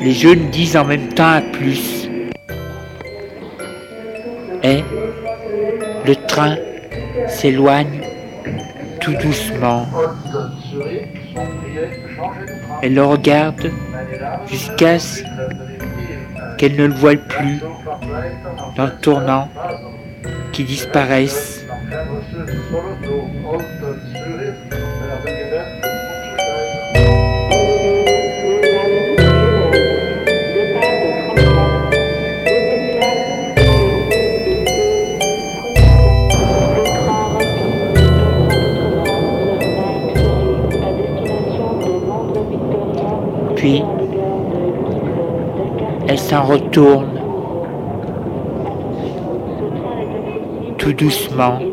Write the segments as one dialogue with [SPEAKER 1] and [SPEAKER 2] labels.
[SPEAKER 1] Les jeunes disent en même temps à plus. Et le train s'éloigne tout doucement. Elle le regarde jusqu'à ce qu'elle ne le voie plus dans le tournant, qui disparaisse. S'en retourne tout doucement.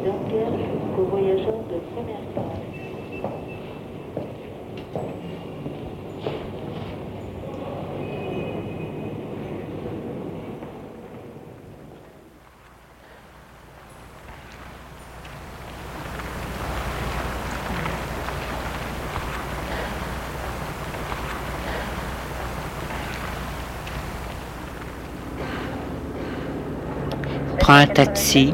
[SPEAKER 1] Prends un taxi.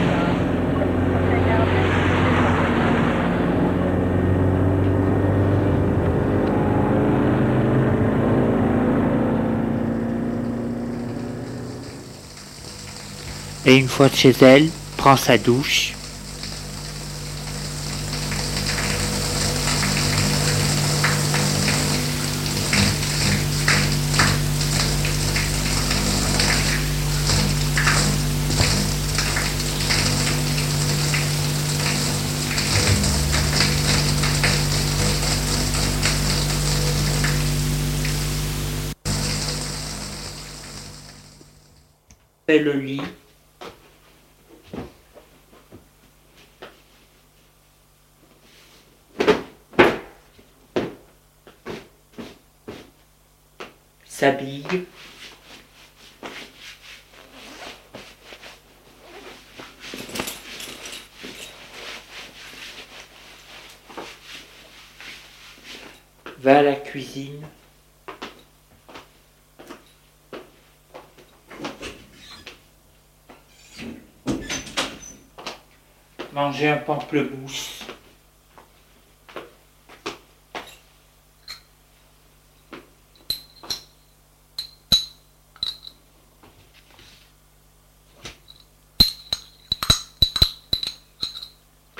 [SPEAKER 1] Et une fois chez elle, prend sa douche. Le lit. S'habille. Va à la cuisine. Manger un pamplemousse.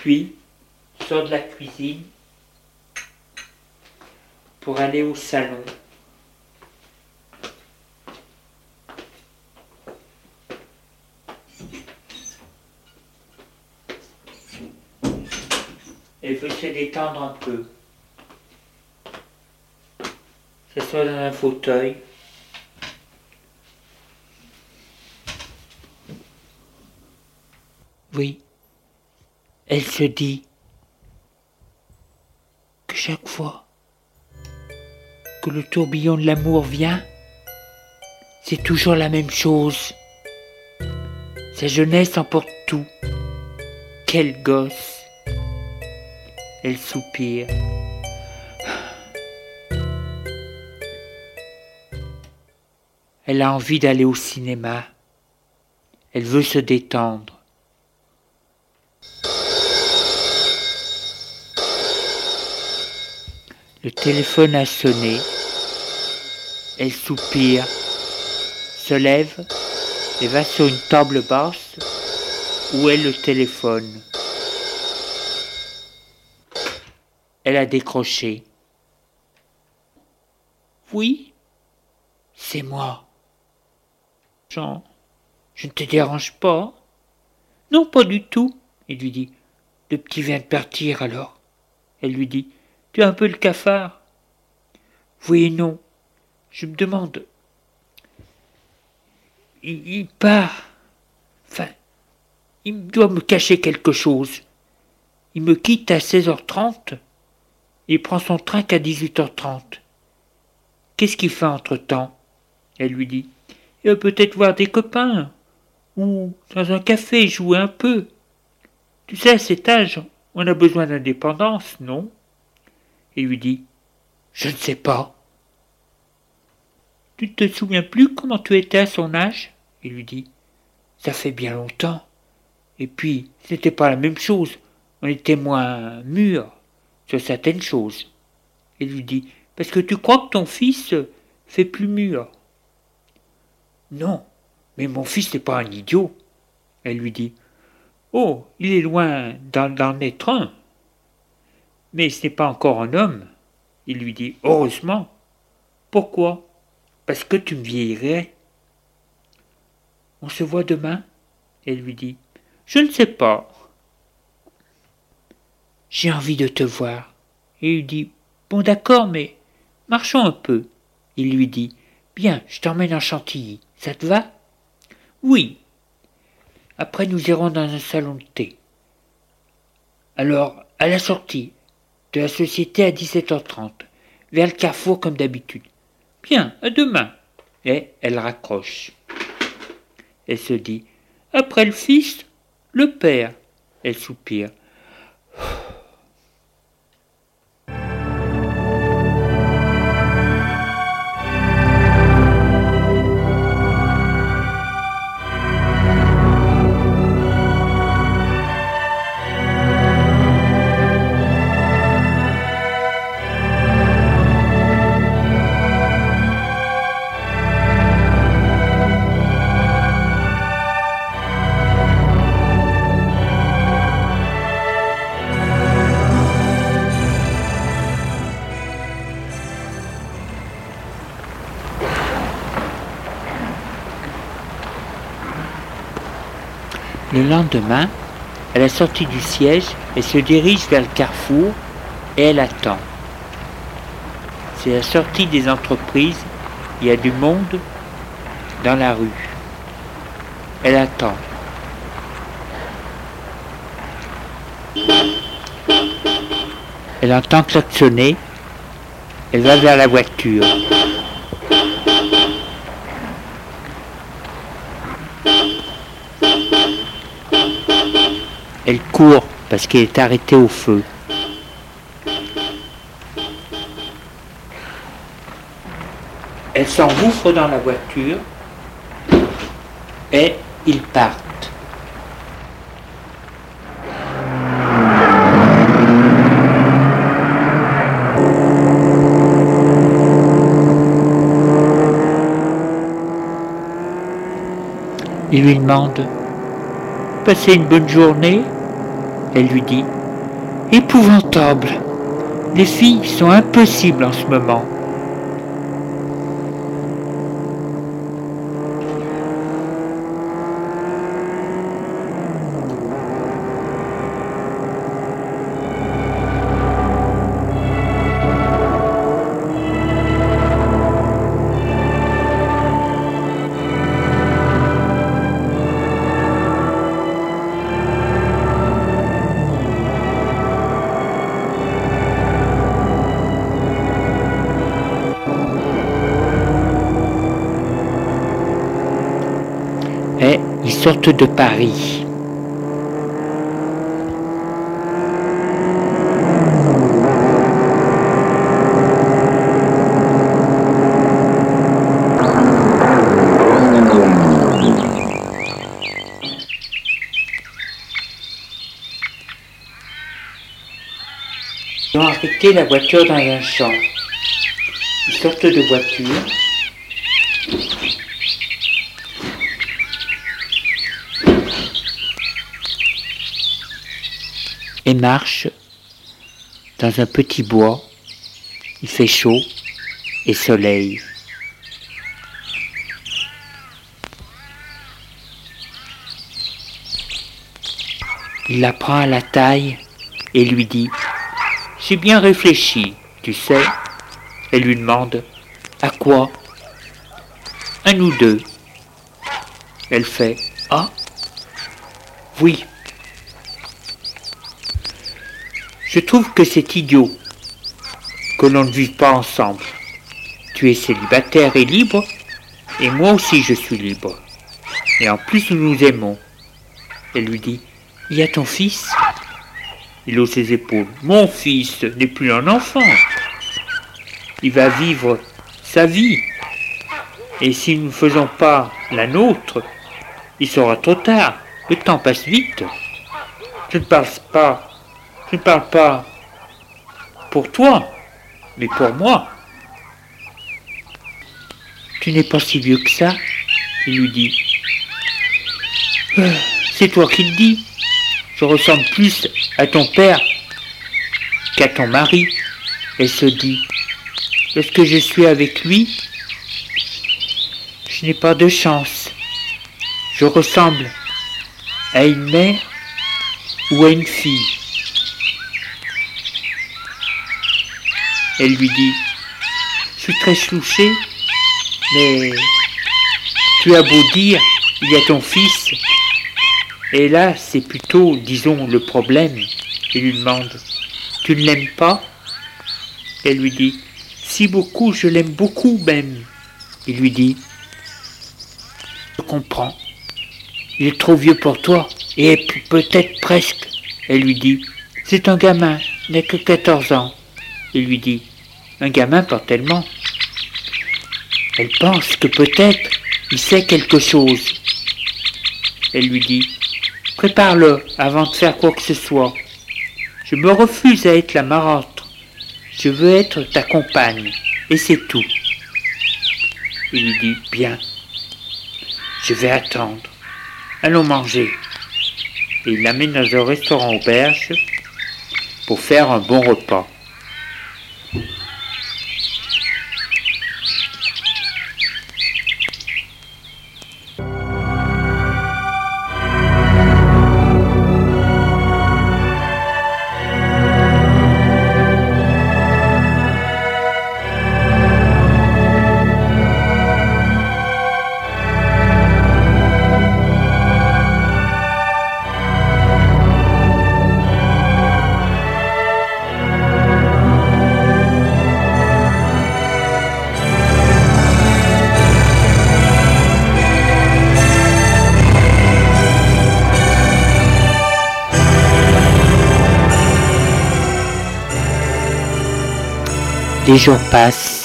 [SPEAKER 1] Puis, de la cuisine pour aller au salon. Elle veut se détendre un peu. S'assoit dans un fauteuil. Oui, elle se dit que le tourbillon de l'amour vient, c'est toujours la même chose. Sa jeunesse emporte tout. Quel gosse. Elle soupire. Elle a envie d'aller au cinéma. Elle veut se détendre. Le téléphone a sonné. Elle soupire, se lève et va sur une table basse où est le téléphone. Elle a décroché. Oui, c'est moi. Jean, je ne te dérange pas? Non, pas du tout. Il lui dit. Le petit vient de partir alors. Elle lui dit. Tu as un peu le cafard Oui non. Je me demande. Il, part. Enfin, il doit me cacher quelque chose. Il me quitte à 16h30 et prend son train qu'à 18h30. Qu'est-ce qu'il fait entre-temps? Elle lui dit. Il va peut-être voir des copains ou dans un café jouer un peu. Tu sais, à cet âge, on a besoin d'indépendance, non? Et lui dit Je ne sais pas. Tu ne te souviens plus comment tu étais à son âge? Il lui dit Ça fait bien longtemps. Et puis, ce n'était pas la même chose. On était moins mûrs sur certaines choses. Il lui dit Parce que tu crois que ton fils fait plus mûr. Non, mais mon fils n'est pas un idiot. Elle lui dit Oh, il est loin d'en être un. Mais ce n'est pas encore un homme. Il lui dit Heureusement. Pourquoi? Parce que tu me vieillirais. On se voit demain? Elle lui dit Je ne sais pas. J'ai envie de te voir. Il dit Bon d'accord, mais marchons un peu. Il lui dit Bien, je t'emmène en Chantilly. Ça te va? Oui. Après, nous irons dans un salon de thé. Alors, à la sortie, de la société à 17h30, vers le carrefour comme d'habitude. Bien, à demain. Et elle raccroche. Elle se dit Après le fils, le père. Elle soupire. Le lendemain, à la sortie du siège, elle se dirige vers le carrefour et elle attend. C'est la sortie des entreprises, il y a du monde dans la rue. Elle attend. Elle entend klaxonner, elle va vers la voiture. Elle parce qu'elle est arrêtée au feu. Elle s'engouffre dans la voiture et ils partent. Il lui demande Passez une bonne journée Elle lui dit Épouvantable Les filles sont impossibles en ce moment. De Paris. Ils ont arrêté la voiture dans un champ. Ils sortent de voiture. Et marchent dans un petit bois. Il fait chaud et soleil. Il la prend à la taille et lui dit J'ai bien réfléchi, tu sais. Elle lui demande À quoi? À nous deux. Elle fait Ah Oui. Je trouve que c'est idiot que l'on ne vive pas ensemble. Tu es célibataire et libre, et moi aussi je suis libre. Et en plus nous nous aimons. Elle lui dit Il y a ton fils? Il hausse ses épaules. Mon fils n'est plus un enfant. Il va vivre sa vie. Et si nous ne faisons pas la nôtre, il sera trop tard. Le temps passe vite. Je ne parle pas, je ne parle pas pour toi, mais pour moi. Tu n'es pas si vieux que ça, il lui dit. Euh, C'est toi qui le dis. Je ressemble plus à ton père qu'à ton mari. Elle se dit. Lorsque je suis avec lui, je n'ai pas de chance. Je ressemble à une mère ou à une fille. Elle lui dit, je suis très chlouché, mais tu as beau dire, il y a ton fils. Et là, c'est plutôt, disons, le problème. Il lui demande, tu ne l'aimes pas? Elle lui dit, si beaucoup, je l'aime beaucoup même. Il lui dit, je comprends. Il est trop vieux pour toi, et peut-être presque. Elle lui dit, c'est un gamin, n'a que 14 ans. Il lui dit, un gamin pas tellement. Elle pense que peut-être il sait quelque chose. Elle lui dit, prépare-le avant de faire quoi que ce soit. Je me refuse à être la marâtre. Je veux être ta compagne, et c'est tout. Il lui dit, bien, je vais attendre. Allons manger. Et il l'amène dans un restaurant auberge pour faire un bon repas. Des jours passent.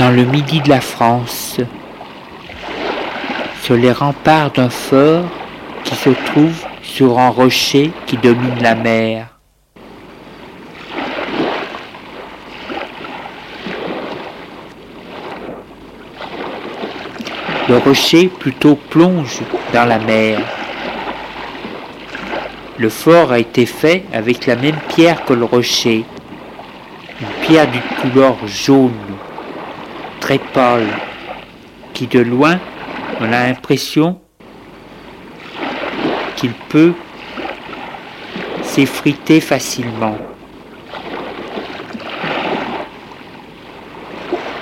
[SPEAKER 1] Dans le midi de la France, sur les remparts d'un fort qui se trouve sur un rocher qui domine la mer. Le rocher plutôt plonge dans la mer. Le fort a été fait avec la même pierre que le rocher, une pierre d'une couleur jaune pâle, qui de loin, on a l'impression qu'il peut s'effriter facilement.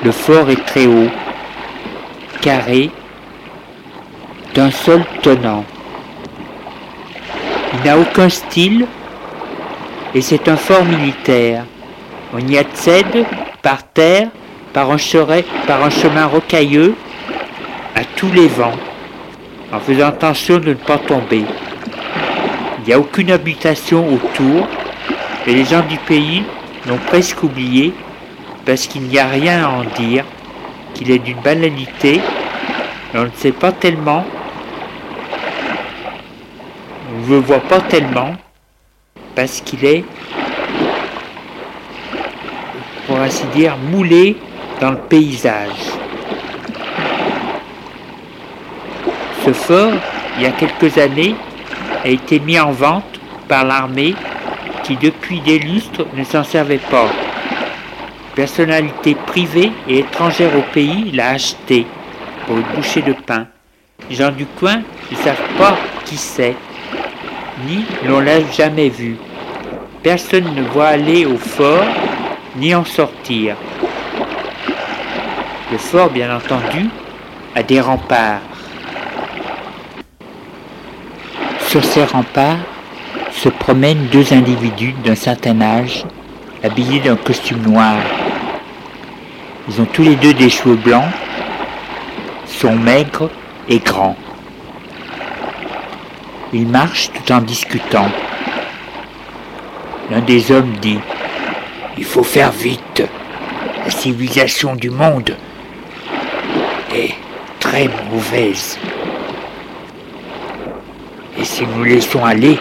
[SPEAKER 1] Le fort est très haut, carré, d'un seul tenant. Il n'a aucun style et c'est un fort militaire. On y accède par terre par un, chemin rocailleux à tous les vents, en faisant attention de ne pas tomber. Il n'y a aucune habitation autour et les gens du pays l'ont presque oublié parce qu'il n'y a rien à en dire, qu'il est d'une banalité et on ne sait pas tellement, on ne le voit pas tellement parce qu'il est, pour ainsi dire, moulé dans le paysage. Ce fort, il y a quelques années, a été mis en vente par l'armée qui depuis des lustres ne s'en servait pas. Personnalité privée et étrangère au pays l'a acheté pour une bouchée de pain. Les gens du coin ne savent pas qui c'est, ni l'on l'a jamais vu. Personne ne voit aller au fort ni en sortir. Le fort, bien entendu, a des remparts. Sur ces remparts se promènent deux individus d'un certain âge, habillés d'un costume noir. Ils ont tous les deux des cheveux blancs, sont maigres et grands. Ils marchent tout en discutant. L'un des hommes dit Il faut faire vite. La civilisation du monde très mauvaise. Et si nous laissons aller,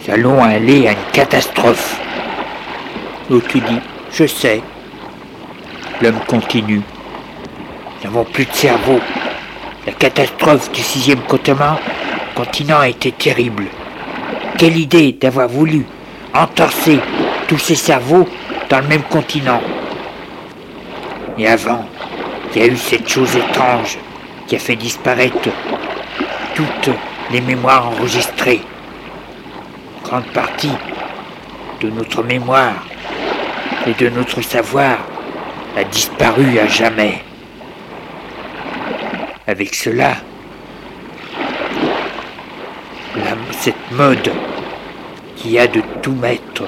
[SPEAKER 1] nous allons aller à une catastrophe. L'autre dit, je sais. L'homme continue. Nous n'avons plus de cerveau. La catastrophe du sixième continent, continent a été terrible. Quelle idée d'avoir voulu entorser tous ces cerveaux dans le même continent. Et avant, il y a eu cette chose étrange qui a fait disparaître toutes les mémoires enregistrées. grande partie de notre mémoire et de notre savoir a disparu à jamais. Avec cela, cette mode qui a de tout mettre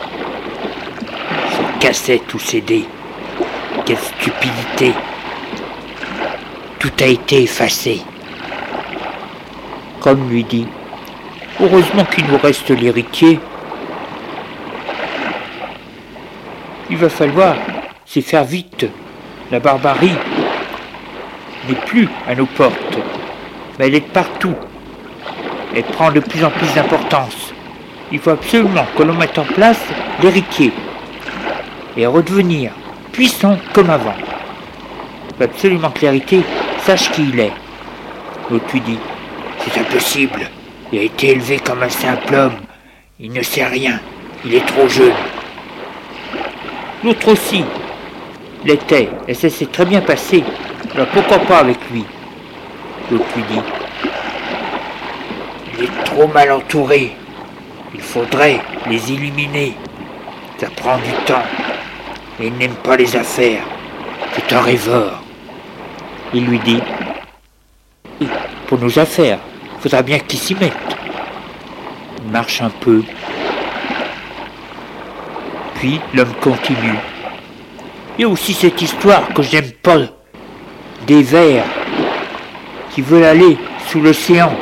[SPEAKER 1] sur cassette ou CD, quelle stupidité tout a été effacé. Comme lui dit, heureusement qu'il nous reste l'héritier. Il va falloir c'est faire vite. La barbarie n'est plus à nos portes, mais elle est partout. Elle prend de plus en plus d'importance. Il faut absolument que l'on mette en place l'héritier et redevenir puissant comme avant. Absolument que sache qui il est. L'autre lui dit, c'est impossible. Il a été élevé comme un simple homme. Il ne sait rien. Il est trop jeune. L'autre aussi. l'était, et ça s'est très bien passé. Alors pourquoi pas avec lui? L'autre lui dit Il est trop mal entouré. Il faudrait les éliminer. Ça prend du temps. Et il n'aime pas les affaires. C'est un rêveur. Il lui dit Pour nos affaires, il faudra bien qu'il s'y mette. Il marche un peu. Puis l'homme continue. Il y a aussi cette histoire que j'aime pas des vers qui veulent aller sous l'océan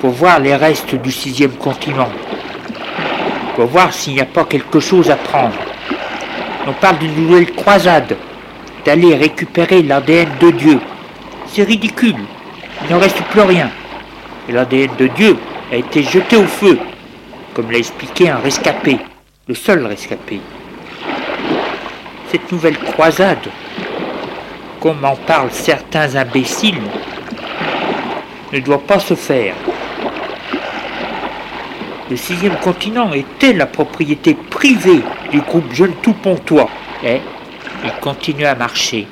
[SPEAKER 1] pour voir les restes du sixième continent, pour voir s'il n'y a pas quelque chose à prendre. On parle d'une nouvelle croisade, d'aller récupérer l'ADN de Dieu. C'est ridicule, il n'en reste plus rien. Et l'ADN de Dieu a été jeté au feu, comme l'a expliqué un rescapé, le seul rescapé. Cette nouvelle croisade, comme en parlent certains imbéciles, ne doit pas se faire. Le sixième continent était la propriété privée du groupe Jeune Tout Pontois. Et il continue à marcher.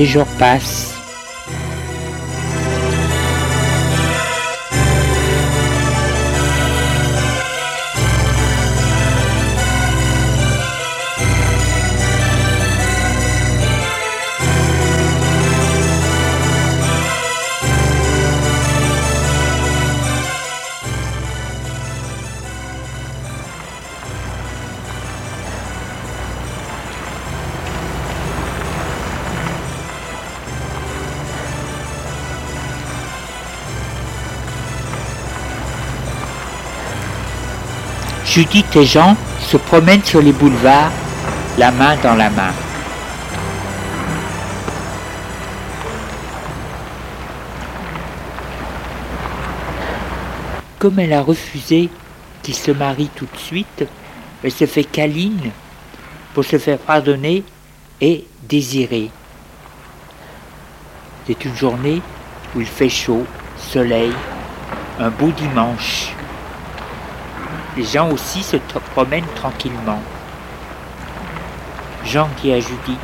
[SPEAKER 1] Les jours passent. Judith et Jean se promènent sur les boulevards, la main dans la main. Comme elle a refusé qu'il se marie tout de suite, elle se fait câline pour se faire pardonner et désirer. C'est une journée où il fait chaud, soleil, un beau dimanche. Les gens aussi se promènent tranquillement. Jean dit à Judith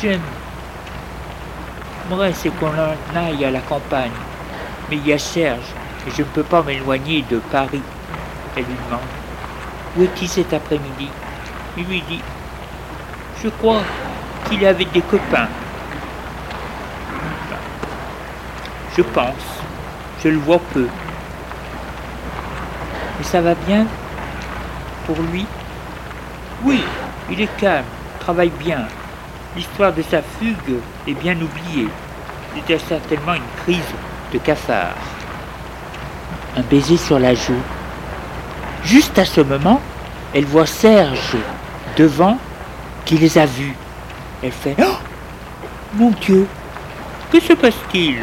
[SPEAKER 1] J'aime. Moi, c'est qu'on en aille à la campagne. Mais il y a Serge, et je ne peux pas m'éloigner de Paris. Elle lui demande Où est-il cet après-midi? Il lui dit Je crois qu'il avec des copains. Je pense. Je le vois peu. Mais ça va bien pour lui? Oui, il est calme, travaille bien. L'histoire de sa fugue est bien oubliée. C'était certainement une crise de cafard. Un baiser sur la joue. Juste à ce moment, elle voit Serge devant qui les a vus. Elle fait Oh Mon Dieu Que se passe-t-il?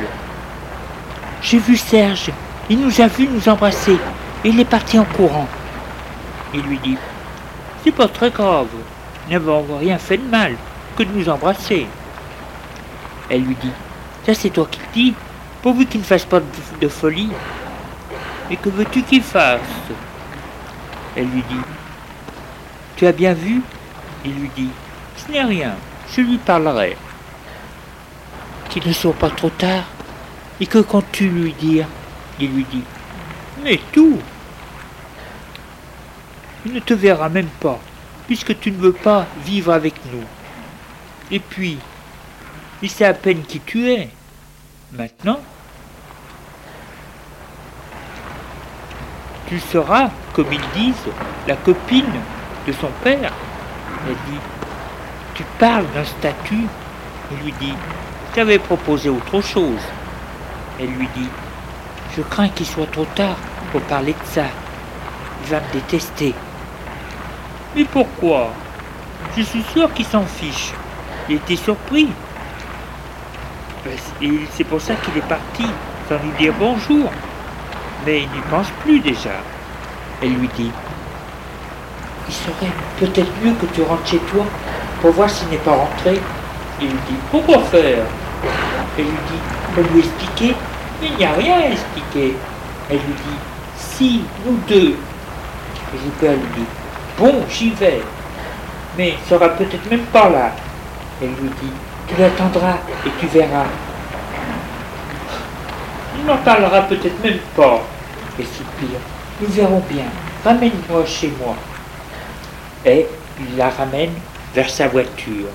[SPEAKER 1] J'ai vu Serge. Il nous a vus nous embrasser. Il est parti en courant. Il lui dit C'est pas très grave. Nous n'avons rien fait de mal que de nous embrasser. Elle lui dit Ça, c'est toi qui le dis, pourvu qu'il ne fasse pas de, folie. Et que veux-tu qu'il fasse? Elle lui dit Tu as bien vu? Il lui dit Ce n'est rien, je lui parlerai. Qu'il ne soit pas trop tard. Et que comptes-tu lui dire? Il lui dit Mais tout il ne te verra même pas, puisque tu ne veux pas vivre avec nous. Et puis, il sait à peine qui tu es. Maintenant, tu seras, comme ils disent, la copine de son père. Elle dit, tu parles d'un statut. Il lui dit, j'avais proposé autre chose. Elle lui dit, je crains qu'il soit trop tard pour parler de ça. il va me détester. Mais pourquoi? Je suis sûr qu'il s'en fiche. Il était surpris. Et c'est pour ça qu'il est parti, sans lui dire bonjour. Mais il n'y pense plus déjà. Elle lui dit Il serait peut-être mieux que tu rentres chez toi pour voir s'il n'est pas rentré. Il lui dit Pourquoi faire? Elle lui dit Pour lui expliquer. Il n'y a rien à expliquer. Elle lui dit Si, nous deux. Et Gilbert lui dit Bon, j'y vais. Mais il sera peut-être même pas là. Elle lui dit Tu l'attendras et tu verras. Il n'en parlera peut-être même pas. Et soupire. Nous verrons bien. Ramène-moi chez moi. Et il la ramène vers sa voiture.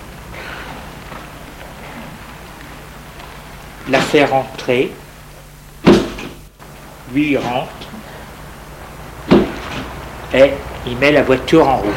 [SPEAKER 1] La fait rentrer. Lui rentre. Et il met la voiture en route.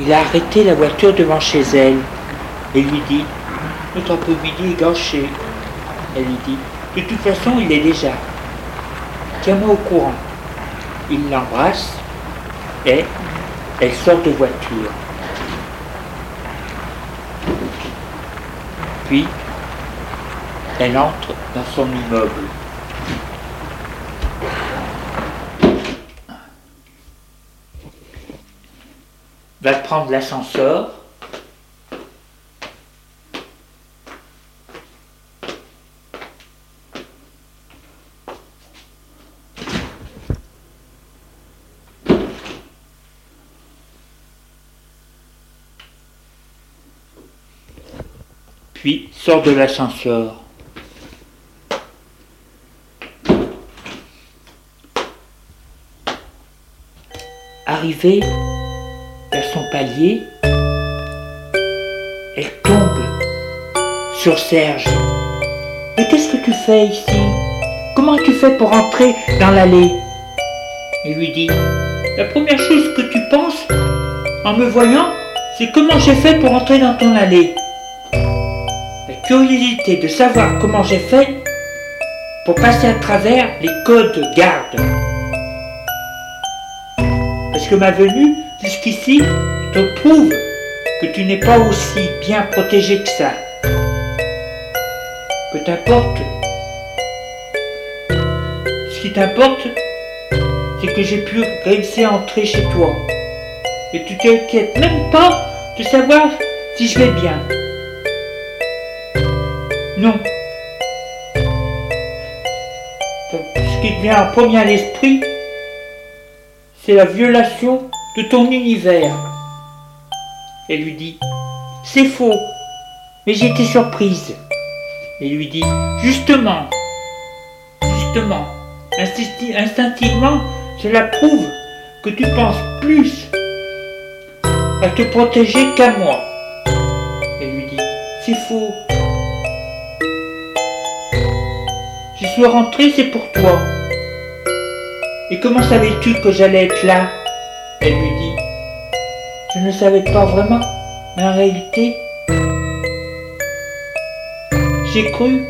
[SPEAKER 1] Il a arrêté la voiture devant chez elle et lui dit Notre après-midi est gâché. Elle lui dit De toute façon, il est déjà. Tiens-moi au courant. Il l'embrasse et elle sort de voiture. Puis, elle entre dans son immeuble. va prendre l'ascenseur. Puis sort de l'ascenseur. Arrivé vers son palier, elle tombe sur Serge. Mais qu'est-ce que tu fais ici? Comment as-tu fait pour entrer dans l'allée? Il lui dit, la première chose que tu penses en me voyant, c'est comment j'ai fait pour entrer dans ton allée. La curiosité de savoir comment j'ai fait pour passer à travers les codes garde. Parce que ma venue jusqu'ici te prouve que tu n'es pas aussi bien protégé que ça. Que t'importe. Ce qui t'importe, c'est que j'ai pu réussir à entrer chez toi. Et tu t'inquiètes même pas de savoir si je vais bien. Non. Ce qui te vient en premier à l'esprit, c'est la violation ton univers. Elle lui dit, c'est faux, mais été surprise. Et lui dit, justement, justement, instincti- instinctivement, cela prouve que tu penses plus à te protéger qu'à moi. Elle lui dit, c'est faux. Je suis rentrée, c'est pour toi. Et comment savais-tu que j'allais être là? Je ne savais pas vraiment, mais en réalité, j'ai cru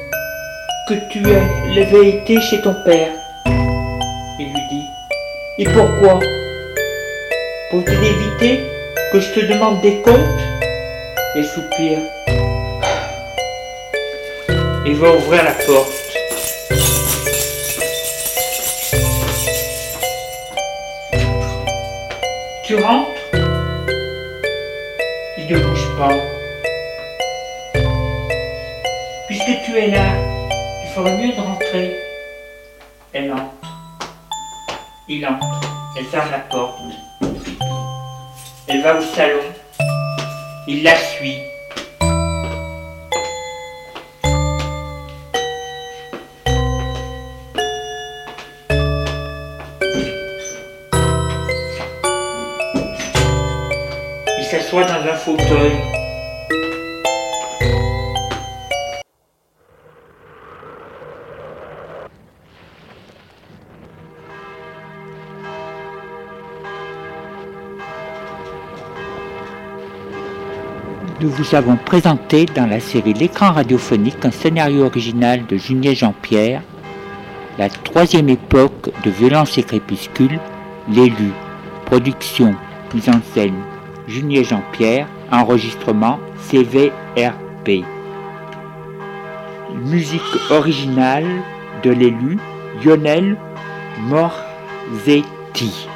[SPEAKER 1] que tu avais été chez ton père. Il lui dit, et pourquoi? Pour éviter que je te demande des comptes Et soupire. Il va ouvrir la porte. Tu rentres? Ne bouge pas. Puisque tu es là, il ferait mieux de rentrer. Elle entre. Il entre. Elle ferme la porte. Elle va au salon. Il la suit. Nous vous avons présenté dans la série L'écran radiophonique un scénario original de Junier Jean-Pierre, la troisième époque de Violence et Crépuscule, l'élu, production, mise en scène, Junier Jean-Pierre, enregistrement CVRP. Musique originale de l'élu, Lionel Morzetti.